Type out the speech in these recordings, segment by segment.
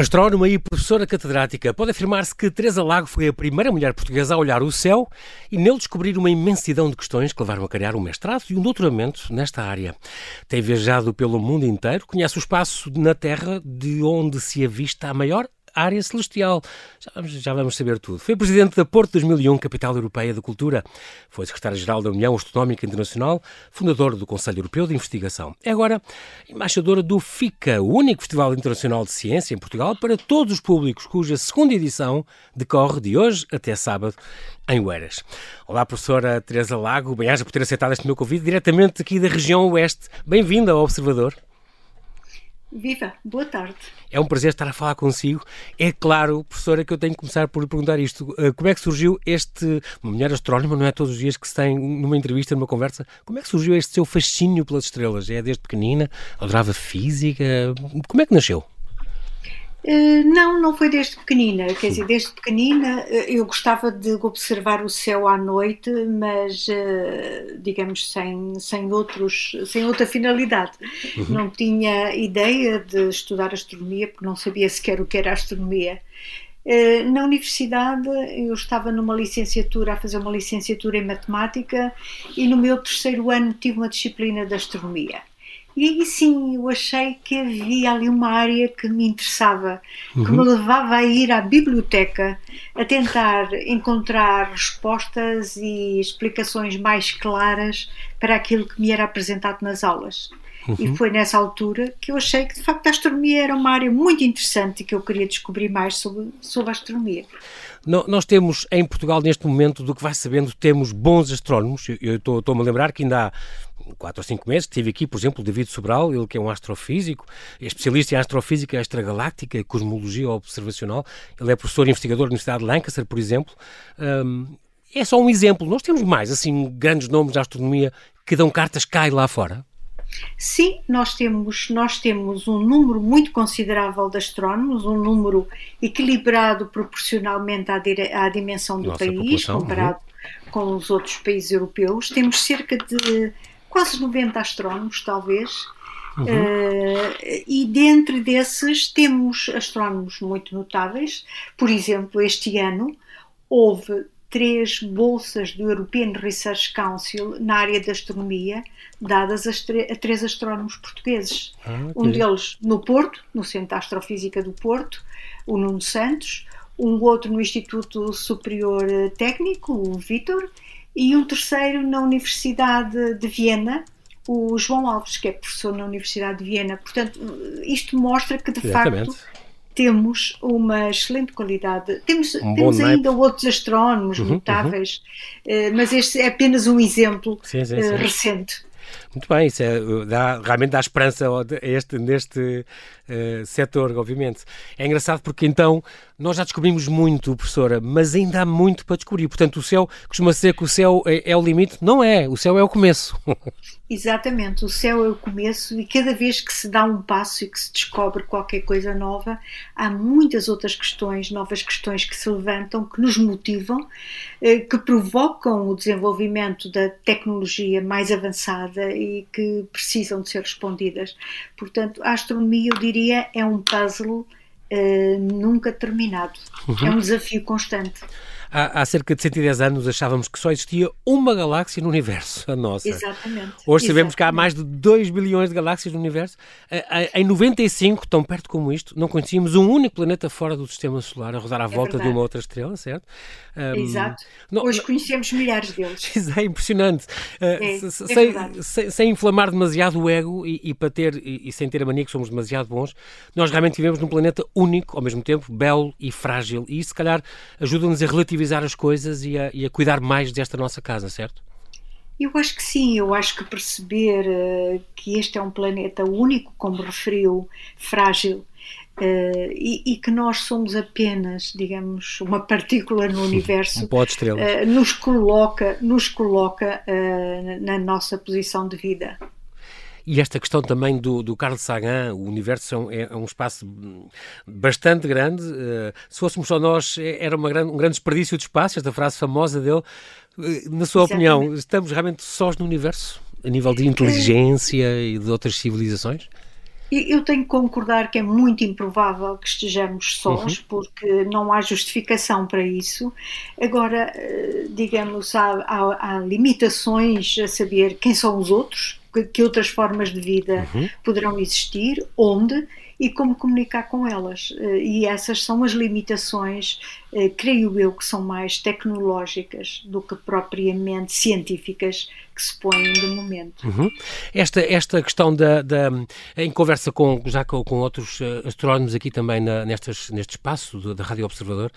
Astrónoma e professora catedrática, pode afirmar-se que Teresa Lago foi a primeira mulher portuguesa a olhar o céu e nele descobrir uma imensidão de questões que levaram a criar um mestrado e um doutoramento nesta área. Tem viajado pelo mundo inteiro, conhece o espaço na Terra de onde se avista a maior área celestial. Já vamos, já vamos saber tudo. Foi presidente da Porto 2001, Capital Europeia da Cultura. Foi secretário-geral da União Astronómica Internacional, fundador do Conselho Europeu de Investigação. É agora embaixadora do FICA, o único Festival Internacional de Ciência em Portugal para todos os públicos, cuja segunda edição decorre de hoje até sábado em Oeiras. Olá, professora Teresa Lago, bem-aja por ter aceitado este meu convite diretamente aqui da região Oeste. Bem-vinda ao Observador. Viva, boa tarde. É um prazer estar a falar consigo. É claro, professora, que eu tenho que começar por perguntar isto. Eh, como é que surgiu este. Uma mulher astrónoma, não é todos os dias que se tem numa entrevista, numa conversa. Como é que surgiu este seu fascínio pelas estrelas? É desde pequenina? Adorava física? Como é que nasceu? Uh, não, não foi desde pequenina. Quer dizer, desde pequenina eh, eu gostava de observar o céu à noite, mas uh, digamos sem, sem, outros, sem outra finalidade. Uhum. Não tinha ideia de estudar astronomia, porque não sabia sequer o que era astronomia. Na universidade eu estava numa licenciatura, a fazer uma licenciatura em matemática, e no meu terceiro ano tive uma disciplina de astronomia. E aí sim eu achei que havia ali uma área que me interessava, uhum. que me levava a ir à biblioteca a tentar encontrar respostas e explicações mais claras para aquilo que me era apresentado nas aulas. Uhum. E foi nessa altura que eu achei que de facto a astronomia era uma área muito interessante e que eu queria descobrir mais sobre, sobre a astronomia. Nós temos em Portugal, neste momento, do que vai sabendo, temos bons astrónomos. Eu estou-me a lembrar que ainda há quatro ou cinco meses, tive aqui, por exemplo, o David Sobral, ele que é um astrofísico, é especialista em astrofísica extragaláctica e cosmologia observacional. Ele é professor e investigador da Universidade de Lancaster, por exemplo. Um, é só um exemplo. Nós temos mais, assim, grandes nomes da astronomia que dão cartas cá e lá fora. Sim, nós temos, nós temos um número muito considerável de astrónomos, um número equilibrado proporcionalmente à, dire, à dimensão do Nossa país, comparado uhum. com os outros países europeus. Temos cerca de quase 90 astrónomos, talvez. Uhum. Uh, e dentre desses temos astrónomos muito notáveis. Por exemplo, este ano houve três bolsas do European Research Council na área da astronomia, dadas a, três astrónomos portugueses. Ah, okay. Um deles no Porto, no Centro de Astrofísica do Porto, o Nuno Santos, um outro no Instituto Superior Técnico, o Vítor, e um terceiro na Universidade de Viena, o João Alves, que é professor na Universidade de Viena. Portanto, isto mostra que de Exatamente. facto temos uma excelente qualidade. Temos, um temos ainda outros astrónomos uhum, notáveis, uhum. mas este é apenas um exemplo sim, sim, sim. recente. Muito bem, isso é, dá, realmente dá esperança este, neste uh, setor, obviamente. É engraçado porque então nós já descobrimos muito, professora, mas ainda há muito para descobrir. Portanto, o céu, costuma ser que o céu é, é o limite? Não é, o céu é o começo. Exatamente, o céu é o começo e cada vez que se dá um passo e que se descobre qualquer coisa nova, há muitas outras questões, novas questões que se levantam, que nos motivam, eh, que provocam o desenvolvimento da tecnologia mais avançada e que precisam de ser respondidas. Portanto, a astronomia, eu diria, é um puzzle uh, nunca terminado. Uhum. É um desafio constante. Há, há, cerca de 110 anos achávamos que só existia uma galáxia no universo, a nossa. Exatamente. Hoje sabemos Exatamente. que há mais de 2 bilhões de galáxias no universo. Em 95, tão perto como isto, não conhecíamos um único planeta fora do sistema solar a rodar à é volta verdade. de uma outra estrela, certo? Um, Exato. Não, Hoje conhecemos milhares deles. É impressionante. Uh, é, sem, é sem, sem, inflamar demasiado o ego e, e para ter, e, e, sem ter a mania que somos demasiado bons, nós realmente vivemos num planeta único, ao mesmo tempo belo e frágil. E isso, se calhar, ajuda-nos a relativizar as coisas e a, e a cuidar mais desta nossa casa, certo? Eu acho que sim, eu acho que perceber uh, que este é um planeta único, como referiu, frágil, Uh, e, e, que nós somos apenas, digamos, uma partícula no universo, uh, nos coloca, nos coloca na nossa posição de vida. E esta questão também do, do Carl Sagan, o universo é, é um espaço bastante grande. se fôssemos só nós, é, era grande, um grande desperdício de espaço, esta frase famosa dele. na sua Exatamente. opinião, estamos realmente sós no universo, a nível de inteligência e de outras civilizações? Eu tenho que concordar que é muito improvável que estejamos sós, uhum. porque não há justificação para isso. Agora, digamos, há, há, há limitações a saber quem são os outros, que, outras formas de vida uhum. poderão existir, onde e como comunicar com elas. Eh, e essas são as limitações, eh, creio eu, que são mais tecnológicas do que propriamente científicas que se põem de momento. Uhum. Esta, esta questão da, da, em conversa com, já com, com outros uh, astrónomos aqui também na, nestas, neste espaço da Rádio Observador,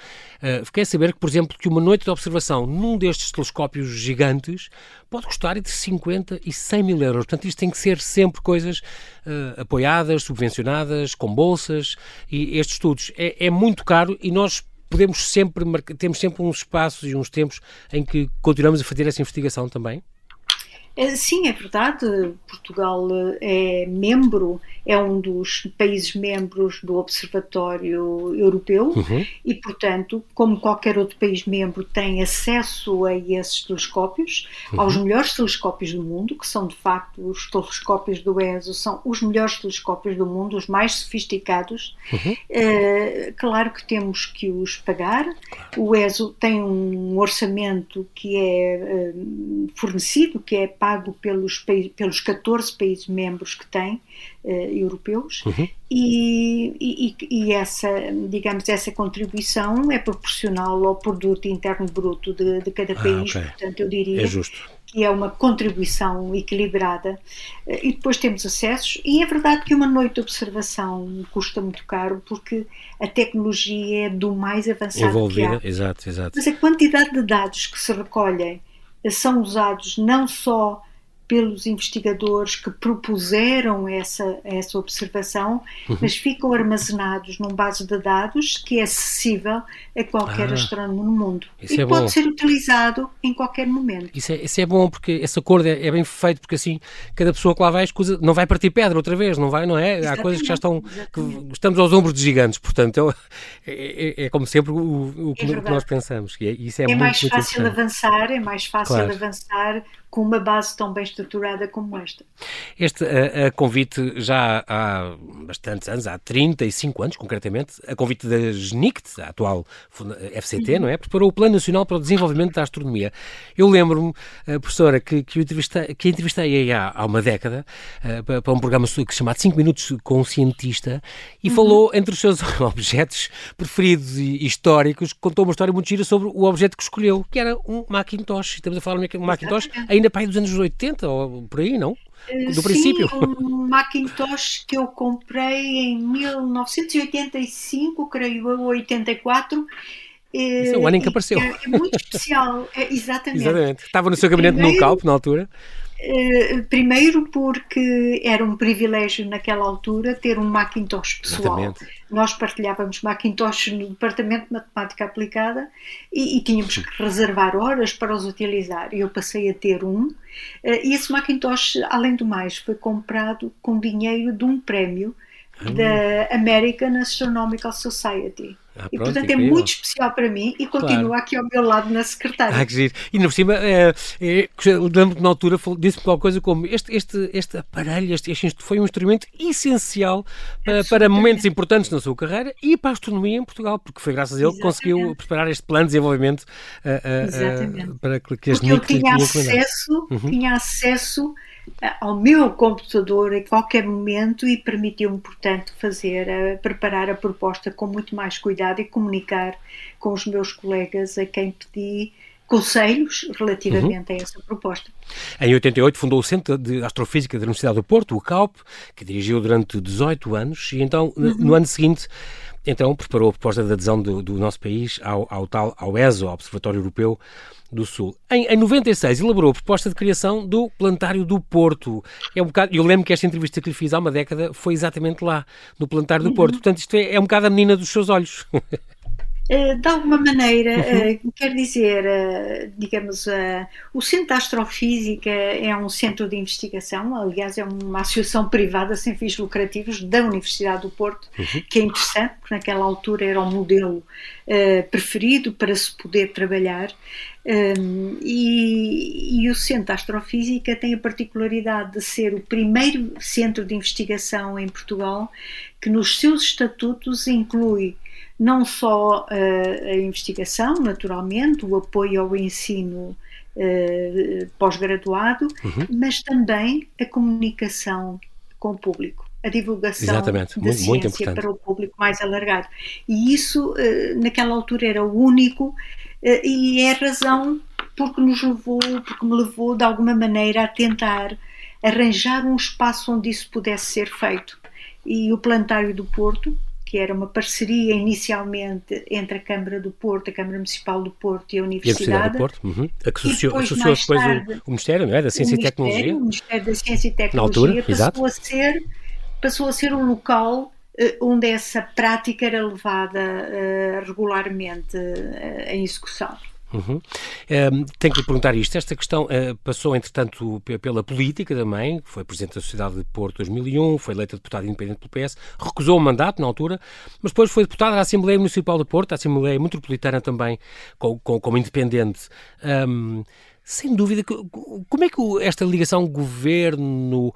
fiquei a saber que, por exemplo, que uma noite de observação num destes telescópios gigantes pode custar entre 50 e 100 mil euros. Portanto, isto tem que ser sempre coisas uh, apoiadas, subvencionadas, com bolsas, e estes estudos é, é muito caro e nós podemos sempre, temos sempre uns espaços e uns tempos em que continuamos a fazer essa investigação também? Eh, sim, é verdade. Portugal eh, é membro, é um dos países membros do Observatório Europeu uhum. e, portanto, como qualquer outro país membro, tem acesso a esses telescópios, uhum. aos melhores telescópios do mundo, que são de facto os telescópios do ESO, são os melhores telescópios do mundo, os mais sofisticados. Uhum. Uh, claro que temos que os pagar. O ESO tem um orçamento que é uh, fornecido, que é pago pelos, pelos 14 países membros que tem, uh, europeus, uhum. e, e, e, essa, digamos, essa contribuição é proporcional ao produto interno bruto de, de cada ah, país, okay. portanto eu diria é que é uma contribuição equilibrada, uh, e depois temos acessos, e é verdade que uma noite de observação custa muito caro, porque a tecnologia é do mais avançado Envolvida, que há. exato, exato. Mas a quantidade de dados que se recolhem são usados não só pelos investigadores que propuseram essa, essa observação, uhum. mas ficam armazenados num base de dados que é acessível a qualquer ah, astrónomo no mundo. e é pode bom. ser utilizado em qualquer momento. Isso é, isso é bom, porque esse acordo é, é, bem feito, porque assim cada pessoa que lá vai escusa, não vai partir pedra outra vez, não vai, não é? Exatamente, Há coisas que já estão. Que estamos aos ombros de gigantes, portanto, é, é, é como sempre o, o, que, é nós pensamos. E isso é, é muito, mais fácil avançar, é mais fácil claro. avançar com uma base tão bem estruturada como esta. Este a, a convite já há bastantes anos, há 35 anos concretamente, a convite da GNICT, a atual FCT, uhum. não é? Preparou o Plano Nacional para o Desenvolvimento da Astronomia. Eu lembro-me, professora, que, que, entrevistei, que entrevistei há, há uma década uh, para um programa que se chamado 5 Minutos com um Cientista e uhum. falou entre os seus objetos preferidos e históricos, contou uma história muito gira sobre o objeto que escolheu, que era um Macintosh. Estamos a falar de um Macintosh ainda ainda para aí dos anos 80 ou por aí, não? Do Sim, princípio. um Macintosh que eu comprei em 1985, creio eu, 84. Esse é o ano em que apareceu. É, é muito especial, é, exatamente. exatamente. Estava no seu gabinete Primeiro, no Calp, na altura. Eh, primeiro porque era um privilégio naquela altura ter um Macintosh pessoal. Exatamente. Nós partilhávamos Macintosh no Departamento de Matemática Aplicada e, e, tínhamos que reservar horas para os utilizar. Eu passei a ter um. Uh, e esse Macintosh, além do mais, foi comprado com dinheiro de um prémio. Da American Astronomical Society. Ah, e portanto é incrível. é muito especial para mim e continua claro. aqui ao meu lado na secretária. Ah, que giro. E por cima, é, é, lembro que na altura disse-me qualquer coisa como este, este, este aparelho, este, este foi um instrumento essencial para, para, momentos importantes na sua carreira e para a astronomia em Portugal, porque foi graças a ele que conseguiu preparar este plano de desenvolvimento uh, uh, uh, para que as Porque ele tinha acesso, uhum. tinha acesso ao meu computador a qualquer momento e permitiu-me, portanto, fazer, a, preparar a proposta com muito mais cuidado e comunicar com os meus colegas a quem pedi conselhos relativamente uhum. a essa proposta. Em 88 fundou o Centro de Astrofísica da Universidade do Porto, o CAUP, que dirigiu durante 18 anos e então uhum. no ano seguinte então preparou a proposta de adesão do, do nosso país ao, ao, tal, ao ESO, ao Observatório Europeu do Sul. Em, em 96 elaborou a proposta de criação do Planetário do Porto. É um bocado, eu lembro que esta entrevista que lhe fiz há uma década foi exatamente lá, no Planetário do uhum. Porto. Portanto, isto é, é um bocado a menina dos seus olhos. Eh, de alguma maneira, uhum. uh, quer dizer, uh, digamos, o Centro de Astrofísica é um centro de investigação, aliás, é uma associação privada sem fins lucrativos da Universidade do Porto, uhum. que é interessante, porque naquela altura era o modelo preferido para se poder trabalhar. Um, e, e, o Centro de Astrofísica tem a particularidade de ser o primeiro centro de investigação em Portugal que nos seus estatutos inclui não só uh, a investigação, naturalmente, o apoio ao ensino uh, pós-graduado, uhum. mas também a comunicação com o público a divulgação Exatamente. da muito, ciência muito para o público mais alargado. E isso, uh, naquela altura, era o único, e é a razão porque nos levou, porque me levou de alguma maneira a tentar arranjar um espaço onde isso pudesse ser feito. E o Plantário do Porto, que era uma parceria inicialmente entre a Câmara do Porto, a Câmara Municipal do Porto e a Universidade. E a Universidade do Porto, uhum. a que associou, depois, associou depois tarde, o, o, Ministério não é? da Ciência e Tecnologia. O Ministério da Ciência e Tecnologia altura, passou, exato. a ser, passou a ser um local uh, onde essa prática era levada uh, regularmente uh, em execução. Uhum. Um, tenho que lhe perguntar isto. Esta questão uh, passou, entretanto, pela política também. Foi Presidente da Sociedade de Porto 2001, foi eleita deputada independente pelo PS, recusou o mandato na altura, mas depois foi deputada da Assembleia Municipal de Porto, a Assembleia Metropolitana também, como, como independente. Um, sem dúvida. Como é que esta ligação governo,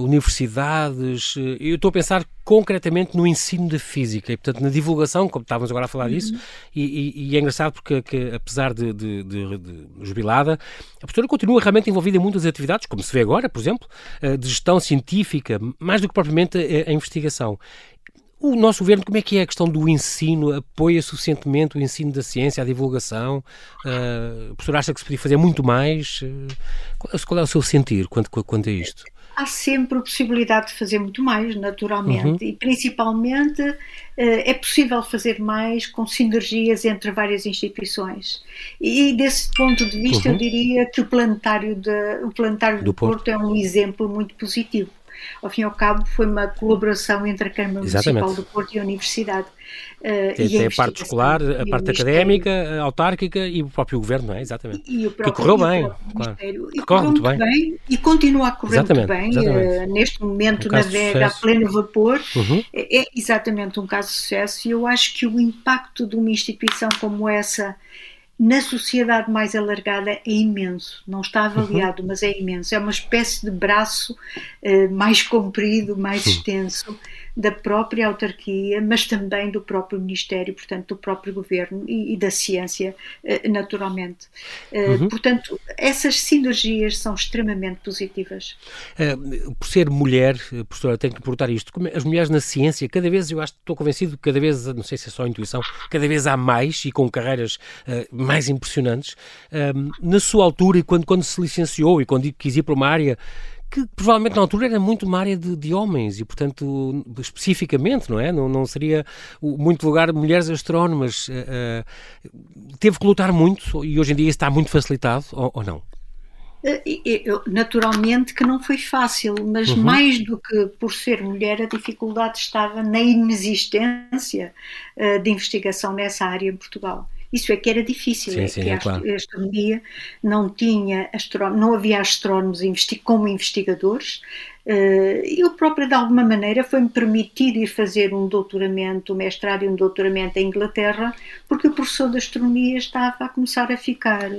universidades, eh, eu estou a pensar concretamente no ensino da física e, portanto, na divulgação, como estávamos agora a falar disso, uhum. e, e, é engraçado porque, que, apesar de, de, de, de, jubilada, a professora continua realmente envolvida em muitas atividades, como se vê agora, por exemplo, eh, de gestão científica, mais do que propriamente a, a investigação. O nosso governo, como é que é a questão do ensino? Apoia suficientemente o ensino da ciência, a divulgação? Uh, o professor acha que se podia fazer muito mais? Uh, qual é o seu sentir quanto, quanto a isto? Há sempre a possibilidade de fazer muito mais, naturalmente, uhum. e principalmente uh, é possível fazer mais com sinergias entre várias instituições. E desse ponto de vista, uhum. eu diria que o planetário, de, o planetário do, do Porto. Porto é um exemplo muito positivo ao fim e ao cabo foi uma colaboração entre a Câmara Exatamente. Municipal do Porto e a Universidade. Uh, tem, tem a, a parte escolar, a parte académica, a autárquica e o próprio governo, não é? Exatamente. E, e próprio, que correu bem, claro. Que corre muito bem. bem. E continua a correr exatamente, muito bem. Uh, neste momento um navega a pleno vapor. Uhum. É, é exatamente um caso de sucesso e eu acho que o impacto de uma instituição como essa na sociedade mais alargada é imenso. Não está avaliado, uhum. mas é imenso. É uma espécie de braço uh, mais comprido, mais extenso da própria autarquia, mas também do próprio Ministério, portanto, do próprio Governo e, e da ciência, uh, naturalmente. Uh, uhum. Portanto, essas sinergias são extremamente positivas. por ser mulher, professora, tenho que perguntar isto. As mulheres na ciência, cada vez, eu acho, estou convencido, cada vez, não sei se é só intuição, cada vez há mais e com carreiras mais impressionantes. Na sua altura, e quando, quando se licenciou e quando quis ir para uma área que provavelmente na altura era muito uma área de, de homens e, portanto, especificamente, não é? Não, não seria muito lugar de mulheres astrónomas. Uh, teve que lutar muito e hoje em dia está muito facilitado, ou, ou não? Eu, naturalmente que não foi fácil, mas uhum. mais do que por ser mulher, a dificuldade estava na inexistência de investigação nessa área em Portugal. Isso é que era difícil, sim, é sim, que é claro. a astronomia não tinha não havia astrónomos como investigadores, eu própria, de alguma maneira, foi-me permitido ir fazer um doutoramento, um mestrado e um doutoramento em Inglaterra, porque o professor de astronomia estava a começar a ficar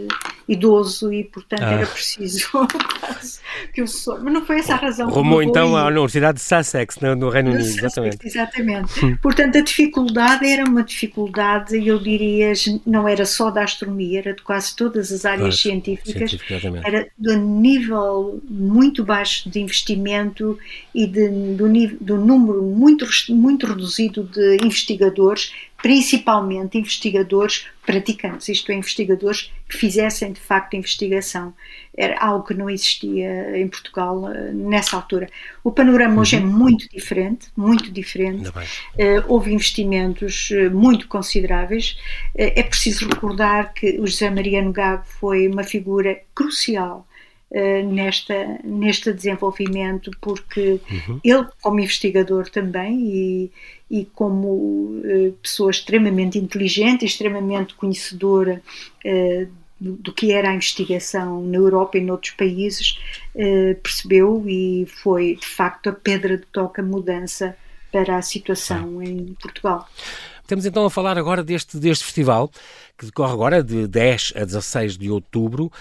idoso e, portanto, ah. era preciso que o professor. Mas não foi essa a razão. Rumou então à Universidade de Sussex, no, no Reino Unido, exatamente. Exatamente. portanto, a dificuldade era uma dificuldade, eu diria, não era só da astronomia, era de quase todas as áreas científicas. Era de nível muito baixo de investimento e de, do, do número muito, muito reduzido de investigadores, principalmente investigadores praticantes, isto é, investigadores que fizessem de facto investigação. Era algo que não existia em Portugal eh, nessa altura. O panorama hoje é uhum. muito diferente, muito diferente. Uh, houve investimentos uh, muito consideráveis. Uh, é preciso recordar que o José Mariano Gago foi uma figura crucial eh, nesta, neste desenvolvimento, porque uhum. ele, como investigador também e, e como uh, pessoa extremamente inteligente, extremamente conhecedora uh, do, do, que era a investigação na Europa e noutros países, percebeu e foi de facto a pedra de toca mudança para a situação em Portugal. Estamos então a falar agora deste, deste festival, que decorre agora de 10 a 16 de outubro.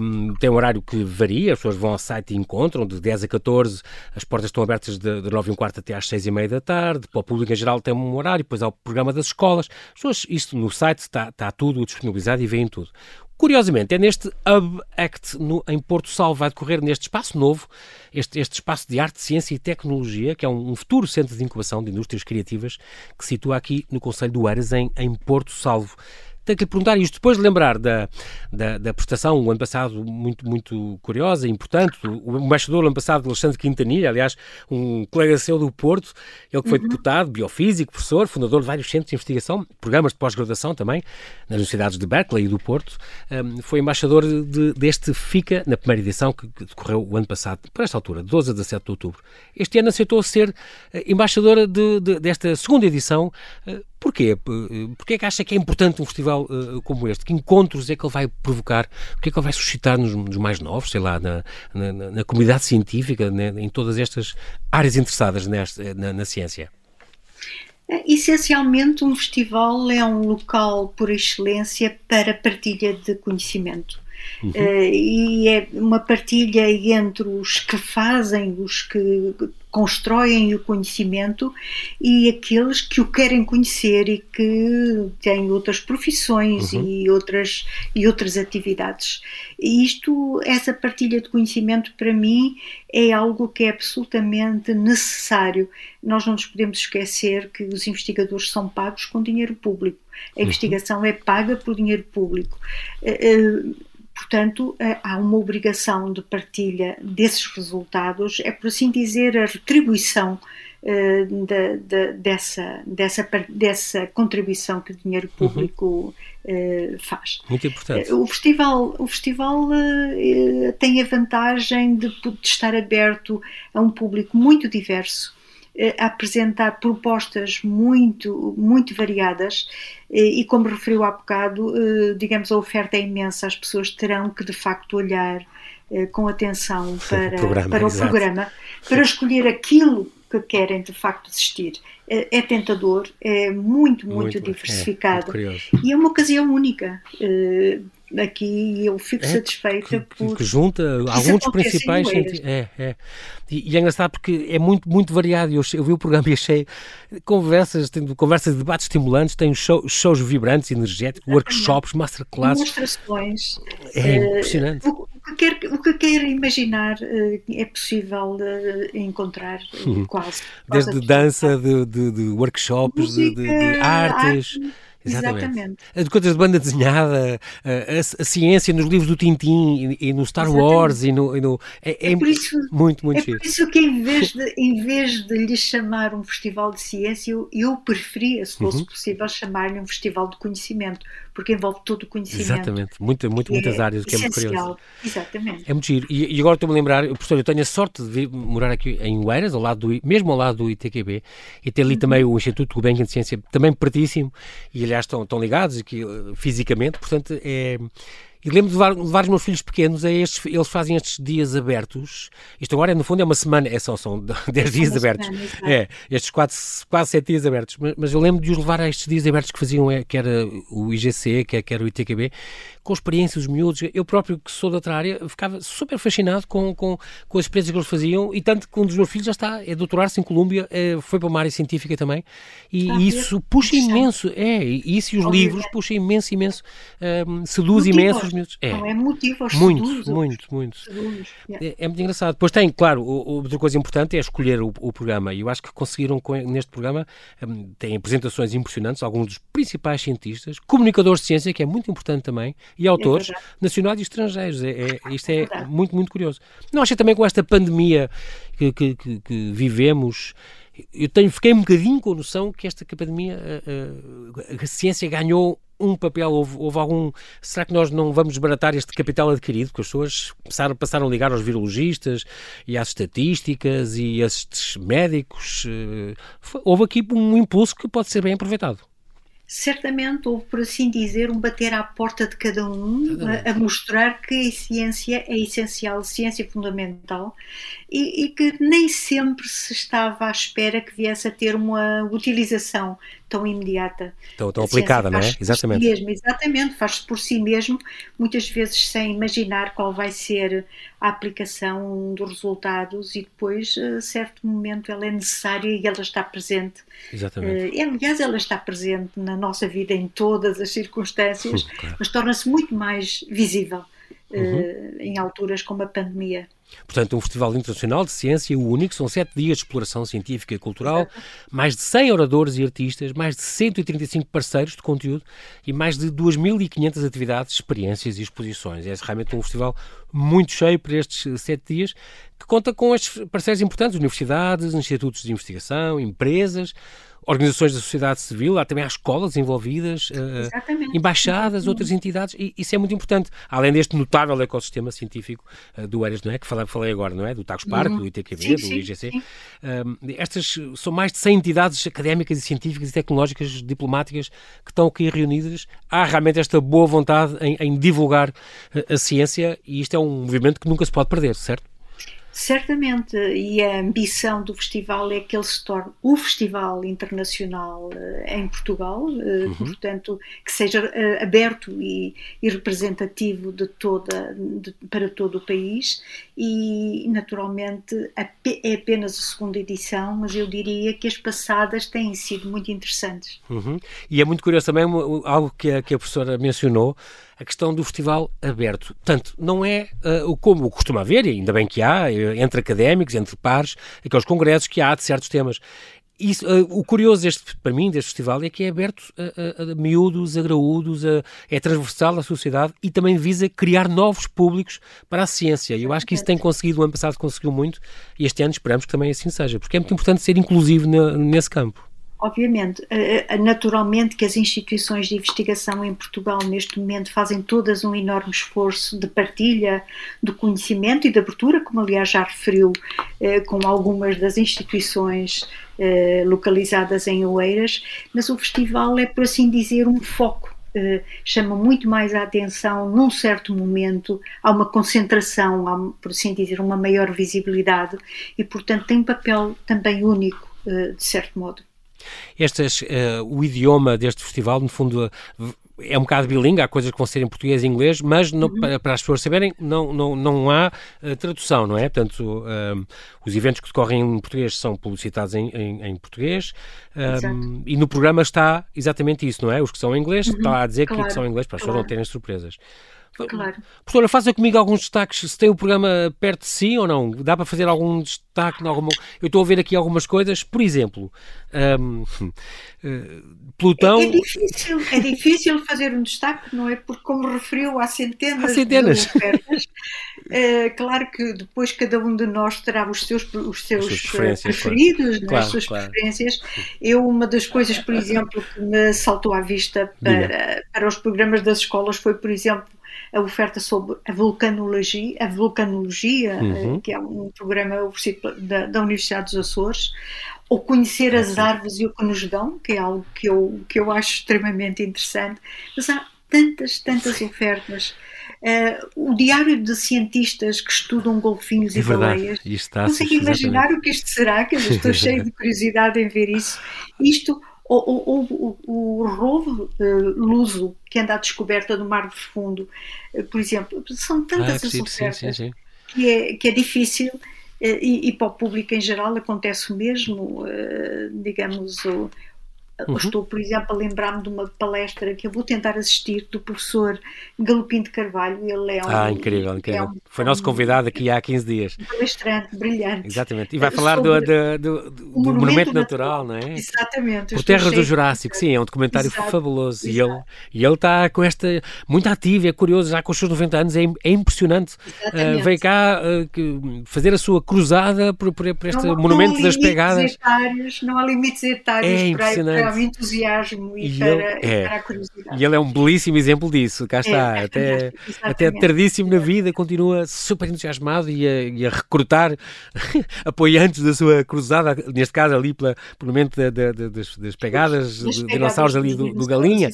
Um, tem um horário que varia, as pessoas vão ao site e encontram, de 10 a 14, as portas estão abertas de, de 9 e um quarto até às 6 e meia da tarde. Para o público em geral tem um horário, depois há o programa das escolas. As pessoas, isto no site está, está tudo disponibilizado e veem tudo. Curiosamente, é neste Hub Act no, em Porto Salvo, vai decorrer neste espaço novo, este, este espaço de arte, ciência e tecnologia, que é um, um, futuro centro de incubação de indústrias criativas, que se situa aqui no Conselho do Eiras, em, em Porto Salvo tenho que lhe perguntar isto depois de lembrar da, da, da prestação, o ano passado, muito, muito curiosa e importante. O embaixador, o ano passado, Alexandre Quintanilha, aliás, um colega seu do Porto, ele que foi uhum. deputado, biofísico, professor, fundador de vários centros de investigação, programas de pós-graduação também, nas universidades de Berkeley e do Porto, um, foi embaixador de, deste FICA, na primeira edição, que, que, decorreu o ano passado, por esta altura, 12 a 17 de outubro. Este ano aceitou ser uh, embaixadora de, de, desta segunda edição. Porquê? Eh, porquê é que acha que é importante um festival uh, como este? Que encontros é que ele vai provocar? O que é que ele vai suscitar nos, nos mais novos, sei lá, na, na, na comunidade científica, né, em todas estas áreas interessadas nesta, na, na ciência? É, essencialmente, um festival é um local por excelência para partilha de conhecimento. Uhum. Uh, e é uma partilha entre os que fazem, os que constroem o conhecimento e aqueles que o querem conhecer e que têm outras profissões uhum. e outras e outras atividades. E isto, essa partilha de conhecimento para mim é algo que é absolutamente necessário. Nós não nos podemos esquecer que os investigadores são pagos com dinheiro público. A uhum. investigação é paga por dinheiro público. Uh, Portanto, eh, há uma obrigação de partilha desses resultados, é por assim dizer, a retribuição de, de, dessa, dessa, dessa contribuição que o dinheiro uhum. público uhum. uh, faz. Muito importante. o festival, o festival tem a vantagem de, de estar aberto a um público muito diverso apresentar propostas muito, muito variadas e, como referiu há bocado, eh, digamos, a oferta é imensa, as pessoas terão que de facto olhar eh, com atenção para o programa, para, o programa, para escolher aquilo que querem de facto assistir. É, é tentador, é muito, muito, muito diversificado é, muito e é uma ocasião única. Eh, aqui eu fico é, satisfeita que, por. Que junta alguns dos principais. É, é. E, e, é engraçado porque é muito, muito variado. Eu, eu vi o programa e achei conversas, tem conversas, debates estimulantes, tem show, shows vibrantes, energéticos, workshops, masterclasses. Demonstrações. É impressionante. Uh, o, que quer, o que quer imaginar uh, é possível uh, encontrar quase, quase. Desde dança, de, de, de workshops, Música, de, de, artes. Arte, Exatamente. Exatamente. Coisas de banda desenhada, a, a, ciência nos livros do Tintim e, e no Star Exatamente. Wars e no. E no é, é, é isso, muito, muito É por isso que em vez, de, em vez de lhe chamar um festival de ciência, eu, eu preferia, se fosse uhum. possível, chamar-lhe um festival de conhecimento, porque envolve todo o conhecimento. Exatamente, muito, muitas é áreas, que é muito curioso. Exatamente. É muito giro. E, e agora estou-me a lembrar, professor, eu tenho a sorte de vir, morar aqui em Oeiras, ao lado do, mesmo ao lado do ITQB, e ter ali uhum. também o Instituto Gulbenkian de Ciência, também pertíssimo, e aliás estão, estão ligados aqui, eh, fisicamente, portanto é e lembro de levar, levar os meus filhos pequenos a estes, eles fazem estes dias abertos. Isto agora, no fundo, é uma semana, é só, são 10 dias abertos. Semana, é, estes quase, quase 7 dias abertos. Mas, mas, eu lembro de os levar a estes dias abertos que faziam, é, que era o IGC, que, era o ITQB, com experiências, os miúdos. Eu próprio, que sou da outra área, ficava super fascinado com, com, com as experiências que eles faziam. E tanto que um dos meus filhos já está, é doutorar-se em Colômbia, é, foi para uma área científica também. E, ah, isso puxa imenso, é, isso e os livros puxa imenso, imenso, um, seduz imenso É. Não é motivo aos muito, seduz, muito, muito. É, é, muito engraçado. Depois tem, claro, outra coisa importante é escolher o, o programa. E eu acho que conseguiram com, neste programa, um, tem apresentações impressionantes, alguns dos principais cientistas, comunicadores de ciência, que é muito importante também, e autores é nacionais e estrangeiros. É, é, isto é, é muito, muito curioso. Não achei também com esta pandemia que, que, que, que vivemos eu tenho, fiquei um bocadinho com a noção que esta pandemia, a, a, a ciência ganhou um papel, houve, houve, algum. Será que nós não vamos desbaratar este capital adquirido? Porque as pessoas passaram, passaram a ligar aos virologistas e às estatísticas e a estes médicos. Eh, houve aqui um impulso que pode ser bem aproveitado certamente houve, por assim dizer, um bater à porta de cada um a, a, mostrar que a ciência é essencial, ciência fundamental e, e, que nem sempre se estava à espera que viesse a ter uma utilização tão imediata. Tão, tão aplicada, não é? Exatamente. Si mesmo, exatamente, faz-se por si mesmo, muitas vezes sem imaginar qual vai ser a aplicação dos resultados e depois, a certo momento, ela é necessária e ela está presente. Exatamente. Uh, aliás, ela está presente na nossa vida em todas as circunstâncias, claro. mas torna-se muito mais visível uhum. uh, em alturas como a pandemia. Portanto, um festival internacional de ciência único, são sete dias de exploração científica e cultural, mais de 100 oradores e artistas, mais de 135 parceiros de conteúdo e mais de 2.500 atividades, experiências e exposições. É realmente um festival muito cheio para estes sete dias, que conta com estes parceiros importantes, universidades, institutos de investigação, empresas, organizações da sociedade civil, há também há escolas envolvidas, uh, embaixadas, outras entidades, e isso é muito importante. Além deste notável ecossistema científico uh, do ERAS, não é? Que falei, falei agora, não é? Do Tagus Park, uhum. do ITQB, sim, do sim, IGC. Sim. Uh, estas são mais de 100 entidades académicas e científicas e tecnológicas, diplomáticas, que estão aqui reunidas. Há realmente esta boa vontade em, em divulgar a ciência, e isto é um movimento que nunca se pode perder, certo? Certamente, e a ambição do festival é que ele se torne o festival internacional uh, em Portugal, uh, uhum. portanto, que seja uh, aberto e, e, representativo de toda, de, para todo o país. E, naturalmente, é apenas a segunda edição, mas eu diria que as passadas têm sido muito interessantes. Uhum. E é muito curioso também algo que a, que a professora mencionou a questão do festival aberto. Portanto, não é uh, como costuma haver, e ainda bem que há, eh, entre académicos, entre pares, aqueles congressos que há de certos temas. Isso, uh, o curioso deste, para mim deste festival é que é aberto a, a, a miúdos, a graúdos, a, é transversal à sociedade e também visa criar novos públicos para a ciência. Eu acho que isso tem conseguido, o ano passado conseguiu muito e este ano esperamos que também assim seja, porque é muito importante ser inclusivo na, nesse campo. Obviamente, eh, eh, naturalmente que as instituições de investigação em Portugal neste momento fazem todas um enorme esforço de partilha do conhecimento e de abertura, como aliás já referiu, eh, com algumas das instituições localizadas em Oeiras, mas o festival é, por assim dizer, um foco chama muito mais a atenção num certo momento, há uma concentração, há, por assim dizer, uma maior visibilidade e, portanto, tem um papel também único, de certo modo. Estas, uh, o idioma deste festival, no fundo, uh, é um bocado bilingue, há coisas que vão ser em português e inglês, mas não, uhum. para, as pessoas saberem, não, não, não há uh, tradução, não é? Portanto, os eventos que decorrem em português são publicitados em, em, em português um, e no programa está exatamente isso, não é? Os que são em inglês, uhum. está a dizer claro. que, que são em inglês para as claro. pessoas não terem surpresas. Claro. Professora, faça comigo alguns destaques, se tem o programa perto de si ou não. Dá para fazer algum destaque? Alguma... Eu estou a ver aqui algumas coisas, por exemplo, um, uh, eh, Plutão. É, é, difícil, é difícil fazer um destaque, não é? Porque, como referiu, há centenas, há centenas. de ofertas. É, claro que depois cada um de nós terá os seus, os seus eh, preferidos, claro. Né? as suas claro. preferências. Eu, uma das coisas, por exemplo, que me saltou à vista para, para os programas das escolas foi, por exemplo, a oferta sobre a vulcanologia, a vulcanologia uhum. que é um programa oferecido da, da Universidade dos Açores, ou conhecer as árvores e o que nos dão, que é algo que eu, que eu acho extremamente interessante. Mas há tantas, tantas ofertas. Uh, o diário de cientistas que estudam golfinhos é e verdade. baleias. Não consigo imaginar o que isto será, que estou cheio de curiosidade em ver isso. Isto ou, o rovo uh, luso que anda à descoberta do mar fundo, uh, por exemplo, são tantas ah, as ofertas sim, sim, sim. Que, é, que é difícil uh, e, e, para o público em geral acontece o mesmo, digamos, o, Uhum. Estou, por exemplo, a lembrar-me de uma palestra que eu vou tentar assistir do professor Galopim de Carvalho. Ele é um, ah, incrível, incrível. É um, Foi nosso convidado aqui há 15 dias. Palestrante, brilhante. Exatamente. E vai falar do, do, do, do monumento, monumento natural, natural, não é? Exatamente. Por Terras do Jurássico, sim, é um documentário Exato. fabuloso. Exato. E ele, e ele está com esta. muito ativo, é curioso, já com os seus 90 anos, é, é impressionante. Uh, veio cá uh, fazer a sua cruzada por, por, por este não, monumento não das pegadas. Etários, não há limites etários é impressionante. para para o entusiasmo e, e para, ele, é. para, a curiosidade. E ele é um belíssimo exemplo disso, cá está, é, até, até tardíssimo na vida, continua super entusiasmado e a, e a recrutar apoiantes da sua cruzada, neste caso ali pela, pelo momento da, da, das, das, pegadas, dos dinossauros ali do, do Galinha.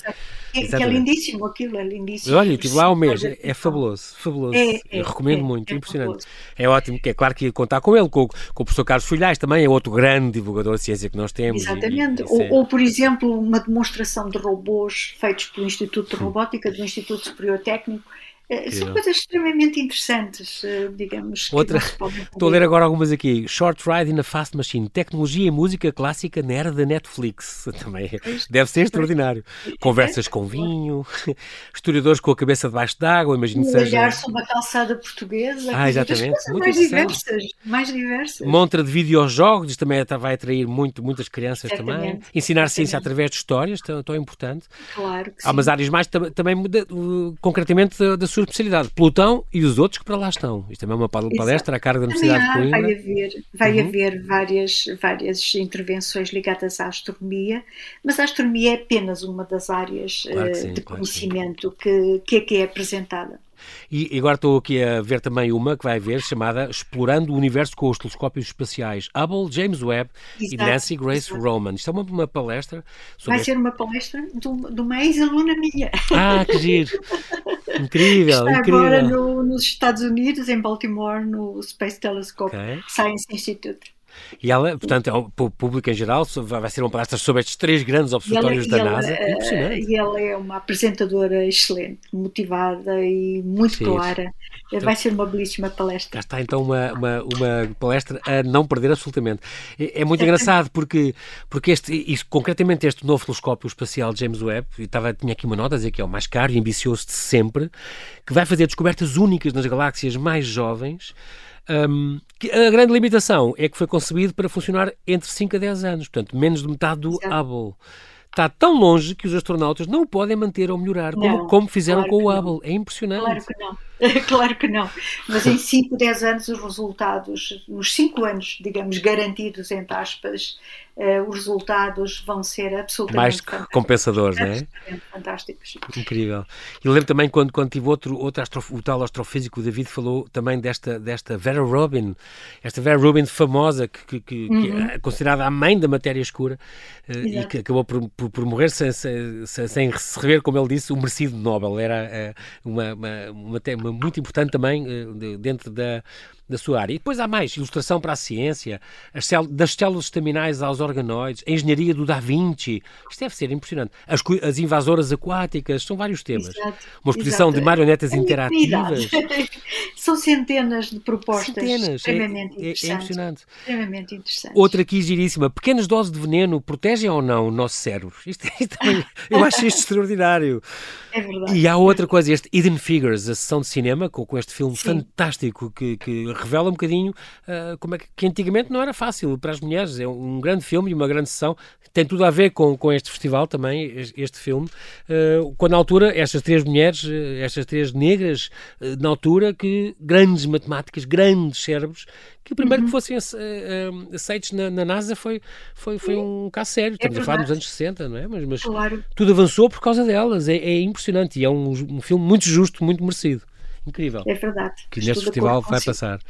É, que é lindíssimo aquilo, é lindíssimo. Olha, estive lá um mês, é, é fabuloso, fabuloso. É, é, recomendo muito, impressionante. É ótimo, que é claro que ia contar com ele, com, com o professor Carlos Filhais também, é outro grande divulgador de ciência que nós temos. Exatamente, e, e, ou, ou, por por exemplo, uma demonstração de robôs feitos pelo Instituto de Robótica do Instituto Superior Técnico é, são coisas extremamente interessantes, eh, digamos. Outra, estou a ler agora algumas aqui. Short Ride in a Fast Machine. Tecnologia e música clássica na era da Netflix. Também deve ser extraordinário. Conversas com vinho, historiadores com a cabeça debaixo d'água, imagino que seja. Olhar sobre a calçada portuguesa. Ah, exatamente. mais diversas, mais diversas. Montra de videojogos, também vai atrair muito, muitas crianças exatamente. também. Ensinar exatamente. ciência através de histórias, tão, tão importante. Claro que Há umas áreas mais também, concretamente da sua sua especialidade, Plutão e os outros que para lá estão. Isto também é uma palestra Exato. à carga da Universidade de Coimbra. Vai haver, vai uhum. haver várias, várias intervenções ligadas à astronomia, mas a astronomia é apenas uma das áreas claro sim, de claro conhecimento que, que, que é apresentada. E agora estou aqui a ver também uma que vai ver chamada Explorando o Universo com os Telescópios Espaciais Hubble, James Webb Exato. e Nancy Grace Exato. Roman. Isto é uma, uma palestra. Vai ser uma palestra de uma ex-aluna minha. Ah, que giro! Incrível, Está incrível. agora no, nos Estados Unidos, em Baltimore, no Space Telescope okay. Science Institute. E ela, portanto, é o público em geral, vai ser uma palestra sobre estes três grandes observatórios da ela, NASA. Eh. E ela é uma apresentadora excelente, motivada e muito Sim. clara. Então, vai ser uma belíssima palestra. Já está então uma, uma, uma palestra a não perder absolutamente. É, é muito engraçado porque, porque este, isso, concretamente este novo telescópio espacial James Webb, e estava, tinha aqui uma nota a dizer que é o mais caro e ambicioso de sempre, que vai fazer descobertas únicas nas galáxias mais jovens. Um, a grande limitação é que foi concebido para funcionar entre 5 a 10 anos, portanto, menos de metade do Exato. Hubble. Está tão longe que os astronautas não o podem manter ou melhorar, não, como, como, fizeram claro com o Hubble. Não. É impressionante. Claro que não. claro que não. Mas em 5, 10 anos, os resultados, nos 5 anos, digamos, garantidos, entre aspas, uh, os resultados vão ser absolutamente mais compensadores, não é? Fantásticos. Incrível. E lembro também quando, quando tive outro, outro o tal astrofísico, o David falou também desta, desta Vera Rubin, esta Vera Rubin famosa, que, que, uhum. que é considerada a mãe da matéria escura uh, e que acabou por, por, por morrer sem, sem, sem, receber, como ele disse, o merecido Nobel. Era uh, uma, uma, uma, uma muito importante também uh, dentro da, da sua área. E depois há mais, ilustração para a ciência, células, das células estaminais aos organoides, a engenharia do Da Vinci. Isto deve ser impressionante. As, as invasoras aquáticas, são vários temas. Exato, Uma exposição exato. de marionetas é interativas. são centenas de propostas centenas. extremamente é, é, é impressionante. Extremamente interessante. Outra aqui giríssima. Pequenas doses de veneno protegem ou não o nosso cérebro? Isto, isto eu acho isto extraordinário. É verdade. E há outra coisa, este Hidden Figures, a sessão de cinema, com, com este filme Sim. fantástico que, que revela um bocadinho uh, como é que, que, antigamente não era fácil para as mulheres. É um grande filme e uma grande sessão. Tem tudo a ver com, com este festival também, este filme. Uh, quando na altura, estas três mulheres, eh, estas três negras, na altura, que grandes matemáticas, grandes cérebros, que o primeiro uhum. que fossem aceitos na, na, NASA foi, foi, foi um caso sério. É Estamos é a falar nos anos 60, não é? Mas, mas claro. tudo avançou por causa delas. É, é impressionante e é um, um filme muito justo, muito merecido. Incrível. É verdade. Que neste festival vai passar.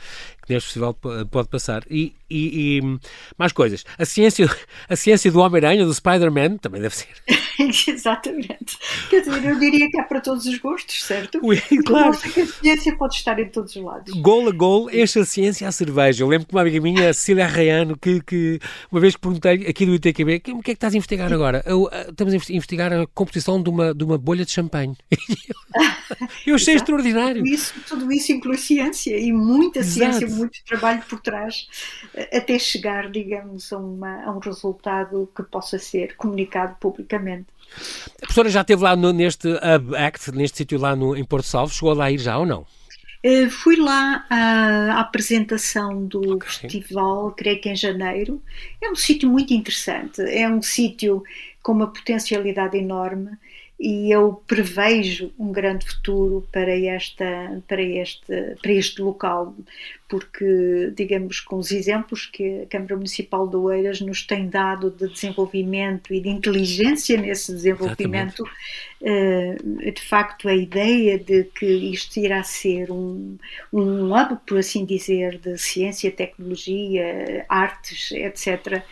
Que neste festival pode passar. E, e, e, mais coisas. A ciência, a ciência do Homem-Aranha, do Spider-Man, também deve ser. Exatamente. Quer dizer, eu diria que há para todos os gostos, certo? Ui, claro. que a ciência pode estar em todos os lados. Gol a gol, enche a ciência à cerveja. Eu lembro que uma amiga minha, Cecília Arraiano, que, que uma vez perguntei aqui do ITQB, o que é que estás a investigar agora? Eu, uh, estamos a investigar a composição de uma, de uma bolha de champanhe. eu achei extraordinário. Tudo isso, tudo isso inclui ciência e muita Exato. ciência, muito trabalho por trás, uh, até chegar, digamos, a, uma, a um resultado que possa ser comunicado publicamente. A professora já esteve lá no, neste Hub Act, neste sítio lá no, em Porto Salvo, chegou lá a ir já ou não? Uh, fui lá à, à apresentação do okay. festival, creio que em janeiro. É um sítio muito interessante, é um sítio com uma potencialidade enorme e eu prevejo um grande futuro para, esta, para, este, para este local, porque, digamos, com os exemplos que a Câmara Municipal de Oeiras nos tem dado de desenvolvimento e de inteligência nesse desenvolvimento, uh, de facto, a ideia de que isto irá ser um, um hub, por assim dizer, de ciência, tecnologia, artes, etc.,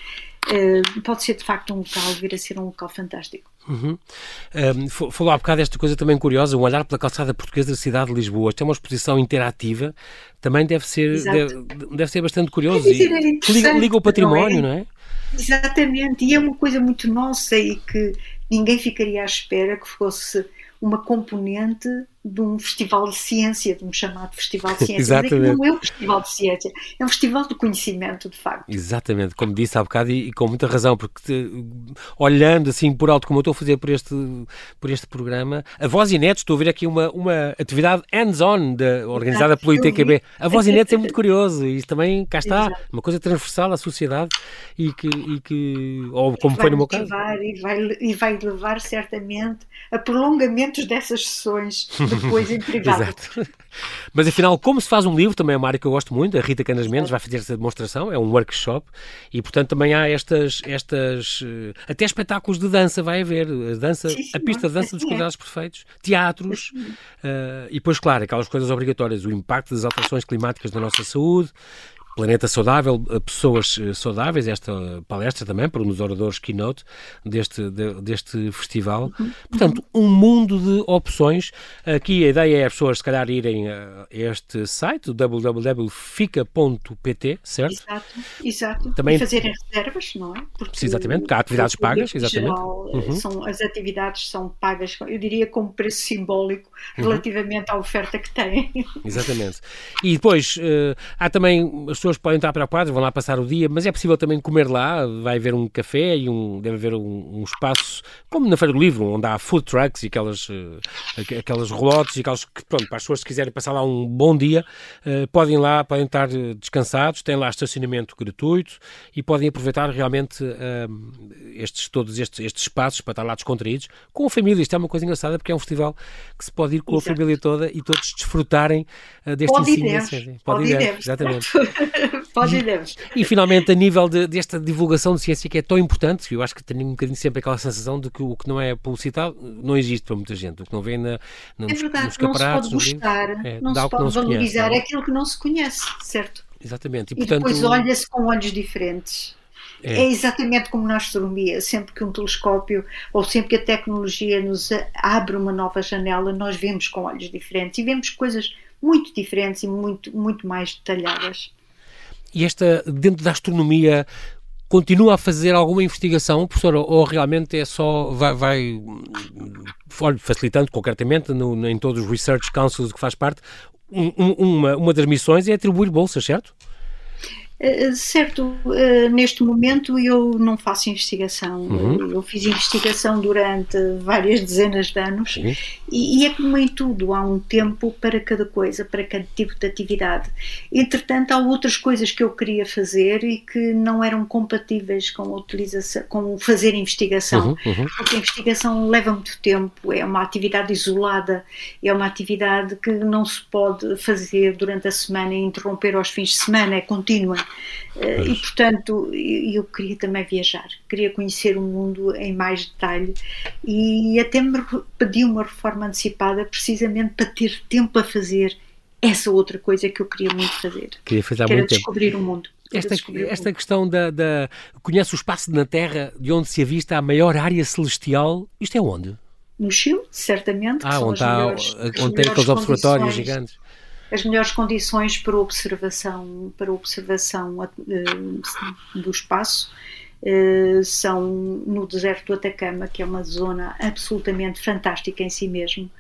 uh, eh, pode ser de facto um local, vir a ser um local fantástico. Uhum. Um, falou há bocado esta coisa também curiosa, um olhar pela calçada portuguesa da cidade de Lisboa. Esta é uma exposição interativa, também deve ser, deve, deve, ser bastante curioso. É dizer, é liga, liga, o património, não é? Não é? Exatamente, e é uma coisa muito nossa e que ninguém ficaria à espera que fosse uma componente de um festival de ciência, de um chamado festival de ciência. Exatamente. Não é um festival de ciência, é um festival de conhecimento, de facto. Exatamente, como disse há bocado e, e com muita razão, porque te, olhando assim por alto, como eu estou a fazer por este, por este programa, a Voz e Netos, estou a ver aqui uma, uma atividade hands-on organizada pelo ITQB. A Voz e Netos é muito curioso e também, cá está, Exato. uma coisa transversal à sociedade e que, e que ou como foi no meu caso. E vai, e vai levar certamente a prolongamentos dessas sessões depois em privado. Exato. Mas afinal, como se faz um livro, também é uma área que eu gosto muito, a Rita Canas Mendes vai fazer essa demonstração, é um workshop, e portanto também há estas, estas eh, até espetáculos de dança vai haver, a dança, sim, sim, a pista de dança dos é. cuidados perfeitos, teatros, uh, e depois, claro, aquelas coisas obrigatórias, o impacto das alterações climáticas na nossa saúde, Planeta Saudável, Pessoas eh, Saudáveis, esta palestra também para um dos oradores keynote deste, de, deste festival. Uhum. Portanto, um mundo de opções. Aqui a ideia é as pessoas, se calhar, irem a este site, www.fica.pt, certo? Exato, exato. Também... E fazerem reservas, não é? Porque exatamente, porque há atividades pagas, exatamente. Geral, uhum. são, as atividades são pagas, eu diria, com preço simbólico uhum. relativamente à oferta que têm. Exatamente. E depois, há também as pessoas podem estar preocupadas, vão lá passar o dia, mas é possível também comer lá, vai haver um café e um, deve haver um, um espaço, como na Feira do Livro, onde há food trucks e aquelas, uh, aquelas rolotes e aquelas que, pronto, para as pessoas que quiserem passar lá um bom dia, uh, podem lá, podem estar descansados, têm lá estacionamento gratuito e podem aproveitar realmente estes, todos estes, estes espaços para estar lá descontraídos com a família. Isto é uma coisa engraçada porque é um festival que se pode ir com Exato. a família toda e todos desfrutarem deste pode. Pode, pode ir, exatamente. Pode e deve. E finalmente, a nível de, desta divulgação de ciência que é tão importante, eu acho que tenho um bocadinho sempre aquela sensação de que o que não é publicitado não existe para muita gente. O que não vê na, nos, é verdade, nos não se pode gostar, é, não se pode não valorizar se conhece, é? aquilo que não se conhece, certo? Exatamente. E, e portanto, depois olha-se com olhos diferentes. É. é. exatamente como na astronomia, sempre que um telescópio ou sempre que a tecnologia nos abre uma nova janela, nós vemos com olhos diferentes e vemos coisas muito diferentes e muito, muito mais detalhadas. E esta, dentro da astronomia, continua a fazer alguma investigação, professor, ou realmente é só, vai, vai facilitando concretamente no, em todos os research councils que faz parte, um, uma, uma das missões é atribuir bolsas, certo? Eh, certo, uh, neste momento eu não faço investigação. Uhum. Eu fiz investigação durante várias dezenas de anos e, e, é como em tudo, há um tempo para cada coisa, para cada tipo de atividade. Entretanto, há outras coisas que eu queria fazer e que não eram compatíveis com a utilização, com fazer investigação, uhum. Uhum. porque a investigação leva muito tempo, é uma atividade isolada, é uma atividade que não se pode fazer durante a semana e interromper aos fins de semana, é contínua. Eh, e, portanto, eu queria também viajar, queria conhecer o mundo em mais detalhe e até me pedi uma reforma antecipada precisamente para ter tempo a fazer essa outra coisa que eu queria muito fazer. Queria fazer há que muito era descobrir o mundo. Esta, esta questão da, da, Conhece o espaço na Terra de onde se avista a maior área celestial? Isto é onde? No Chile, certamente. Ah, onde, está, melhores, onde tem aqueles observatórios gigantes as melhores condições para observação, para observação uh, do espaço uh, são no deserto do Atacama, que é uma zona absolutamente fantástica em si mesmo,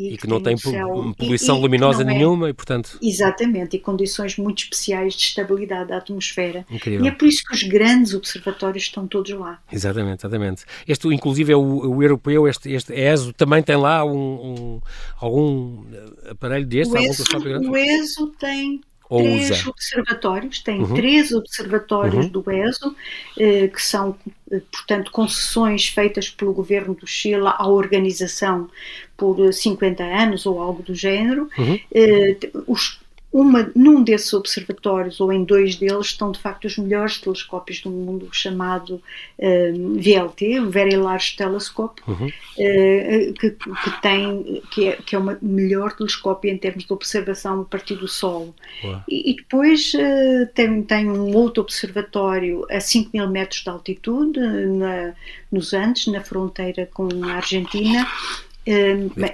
e, e que, que, não tem, céu, poluição e, luminosa é, nenhuma e, portanto... Exatamente, e condições muito especiais de estabilidade da atmosfera. Incrível. E é por isso que os grandes observatórios estão todos lá. Exatamente, exatamente. Este, inclusive, é o, o europeu, este, este ESO, também tem lá um, um algum aparelho deste? O ESO, o ESO tem ou três usa. observatórios, tem uhum. três observatórios uhum. do ESO, eh, que são, eh, portanto, concessões feitas pelo governo do Chile à organização por 50 anos ou algo do género. Uhum. Eh, os, uma, num desses observatórios, ou em dois deles, estão de facto os melhores telescópios do mundo, chamado uh, VLT, Very Large Telescope, uhum. uh, que, que, tem, que é, que é o melhor telescópio em termos de observação a partir do Sol. E, e, depois uh, tem, tem um outro observatório a 5 mil metros de altitude, na, nos Andes, na fronteira com a Argentina,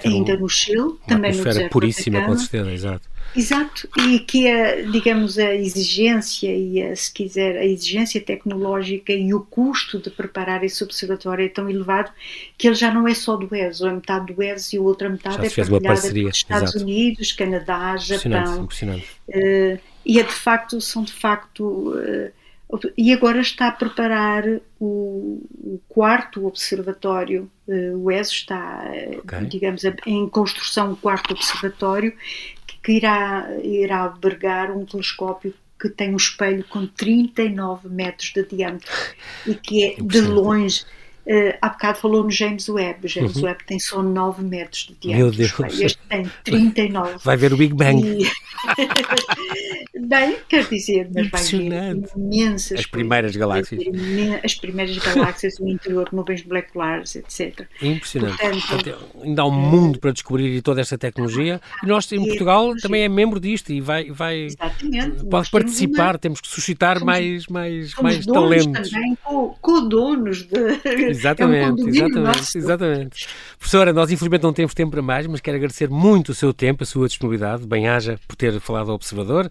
ainda no Chile, também no deserto puríssima, com certeza, exato. Exato, e que a, digamos, a exigência e, a, se quiser, a exigência tecnológica e o custo de preparar esse observatório é tão elevado que ele já não é só do ESO, é metade do ESO e a outra metade é partilhada pelos Estados Exato. Unidos, Canadá, Japão. Impressionante, impressionante. Uh, e é de facto, são de facto... Uh, e agora está a preparar o, o quarto observatório, uh, o ESO está, okay. digamos, em construção o quarto observatório, que irá, irá albergar um telescópio que tem um espelho com 39 metros de diâmetro e que é de longe Uh, há bocado falou no James Webb. James uhum. Webb tem só 9 metros de diâmetro. Meu Deus. Este tem 39. Vai ver o Big Bang. E... Bem, quer dizer, mas vai ver imensas. As primeiras galáxias. As primeiras galáxias, o interior, nuvens moleculares, etc. Impressionante. Portanto, ainda há um mundo para descobrir toda esta tecnologia. E nós, em Portugal, também é membro disto e vai. vai Exatamente. Pode participar, uma... temos que suscitar somos, mais, mais, mais talentos. também, co-donos de Exatamente, é um exatamente, exatamente. Professora, nós infelizmente não temos tempo para mais, mas quero agradecer muito o seu tempo, a sua disponibilidade, bem-haja por ter falado ao Observador.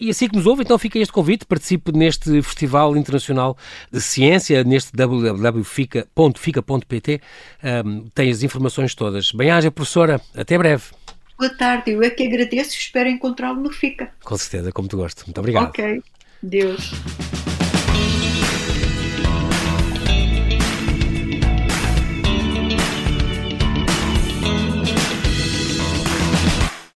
E assim que nos ouve, então fica este convite, participe neste Festival Internacional de Ciência, neste www.fica.pt, um, tem as informações todas. Bem-haja, professora, até breve. Boa tarde, eu é que agradeço e espero encontrá-lo no FICA. Com certeza, como tu gosto. Muito obrigado. Ok, Deus.